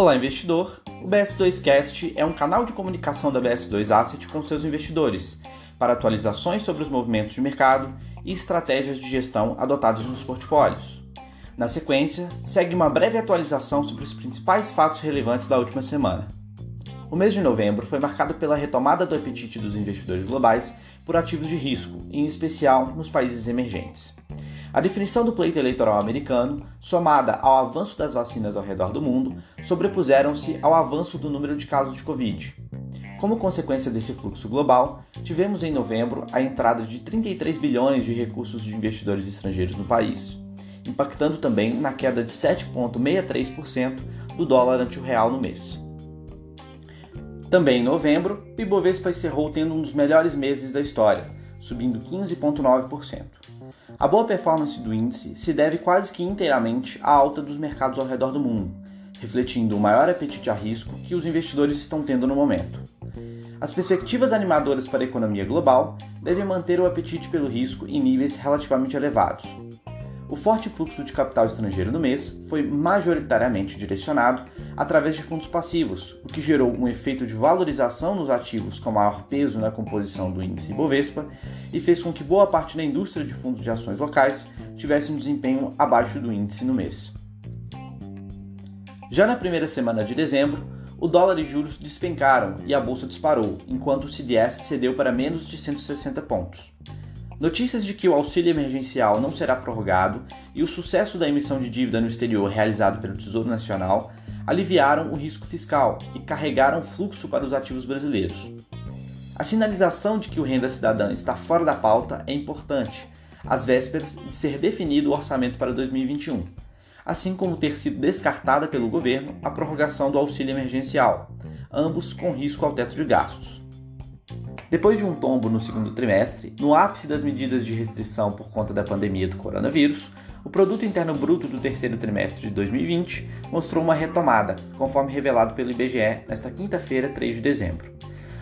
Olá, investidor! O BS2Cast é um canal de comunicação da BS2 Asset com seus investidores para atualizações sobre os movimentos de mercado e estratégias de gestão adotadas nos portfólios. Na sequência, segue uma breve atualização sobre os principais fatos relevantes da última semana. O mês de novembro foi marcado pela retomada do apetite dos investidores globais por ativos de risco, em especial nos países emergentes. A definição do pleito eleitoral americano, somada ao avanço das vacinas ao redor do mundo, sobrepuseram-se ao avanço do número de casos de Covid. Como consequência desse fluxo global, tivemos em novembro a entrada de 33 bilhões de recursos de investidores estrangeiros no país, impactando também na queda de 7,63% do dólar ante o real no mês. Também em novembro, o Ibovespa encerrou tendo um dos melhores meses da história, subindo 15,9%. A boa performance do índice se deve quase que inteiramente à alta dos mercados ao redor do mundo, refletindo o maior apetite a risco que os investidores estão tendo no momento. As perspectivas animadoras para a economia global devem manter o apetite pelo risco em níveis relativamente elevados. O forte fluxo de capital estrangeiro no mês foi majoritariamente direcionado através de fundos passivos, o que gerou um efeito de valorização nos ativos com maior peso na composição do índice Bovespa e fez com que boa parte da indústria de fundos de ações locais tivesse um desempenho abaixo do índice no mês. Já na primeira semana de dezembro, o dólar e juros despencaram e a bolsa disparou, enquanto o CDS cedeu para menos de 160 pontos. Notícias de que o auxílio emergencial não será prorrogado e o sucesso da emissão de dívida no exterior realizado pelo Tesouro Nacional aliviaram o risco fiscal e carregaram fluxo para os ativos brasileiros. A sinalização de que o renda cidadã está fora da pauta é importante, às vésperas de ser definido o orçamento para 2021, assim como ter sido descartada pelo governo a prorrogação do auxílio emergencial, ambos com risco ao teto de gastos. Depois de um tombo no segundo trimestre, no ápice das medidas de restrição por conta da pandemia do coronavírus, o Produto Interno Bruto do terceiro trimestre de 2020 mostrou uma retomada, conforme revelado pelo IBGE nesta quinta-feira, 3 de dezembro.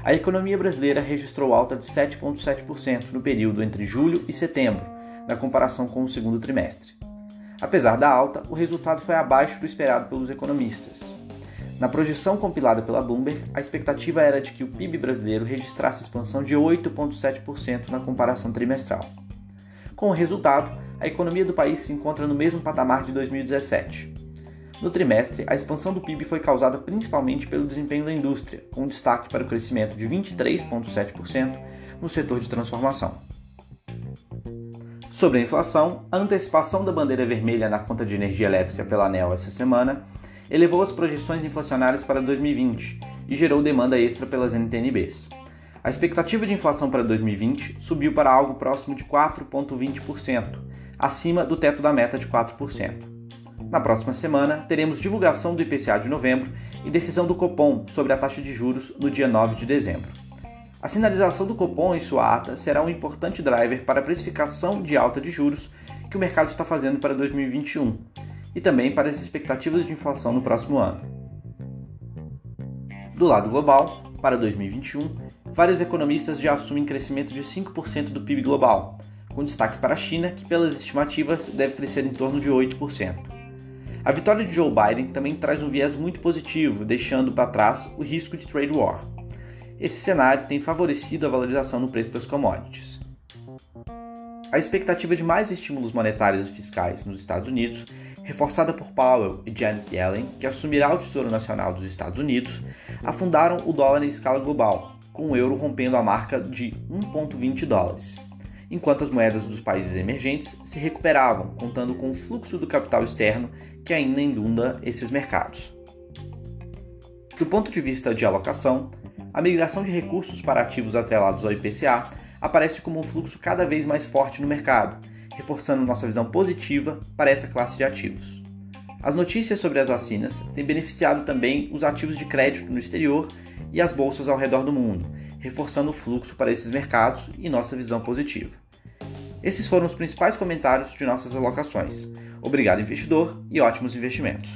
A economia brasileira registrou alta de 7,7% no período entre julho e setembro, na comparação com o segundo trimestre. Apesar da alta, o resultado foi abaixo do esperado pelos economistas. Na projeção compilada pela Bloomberg, a expectativa era de que o PIB brasileiro registrasse expansão de 8,7% na comparação trimestral. Com o resultado, a economia do país se encontra no mesmo patamar de 2017. No trimestre, a expansão do PIB foi causada principalmente pelo desempenho da indústria, com destaque para o crescimento de 23,7% no setor de transformação. Sobre a inflação, a antecipação da bandeira vermelha na conta de energia elétrica pela ANEL essa semana elevou as projeções inflacionárias para 2020 e gerou demanda extra pelas NTNBs. A expectativa de inflação para 2020 subiu para algo próximo de 4,20%, acima do teto da meta de 4%. Na próxima semana, teremos divulgação do IPCA de novembro e decisão do Copom sobre a taxa de juros no dia 9 de dezembro. A sinalização do Copom em sua ata será um importante driver para a precificação de alta de juros que o mercado está fazendo para 2021 e também para as expectativas de inflação no próximo ano. Do lado global, para 2021, vários economistas já assumem crescimento de 5% do PIB global, com destaque para a China, que pelas estimativas deve crescer em torno de 8%. A vitória de Joe Biden também traz um viés muito positivo, deixando para trás o risco de trade war. Esse cenário tem favorecido a valorização no preço das commodities. A expectativa de mais estímulos monetários e fiscais nos Estados Unidos, reforçada por Powell e Janet Yellen, que assumirá o Tesouro Nacional dos Estados Unidos, afundaram o dólar em escala global, com o euro rompendo a marca de 1,20 dólares enquanto as moedas dos países emergentes se recuperavam, contando com o fluxo do capital externo que ainda inunda esses mercados. Do ponto de vista de alocação, a migração de recursos para ativos atrelados ao IPCA aparece como um fluxo cada vez mais forte no mercado, reforçando nossa visão positiva para essa classe de ativos. As notícias sobre as vacinas têm beneficiado também os ativos de crédito no exterior e as bolsas ao redor do mundo, reforçando o fluxo para esses mercados e nossa visão positiva. Esses foram os principais comentários de nossas alocações. Obrigado, investidor, e ótimos investimentos.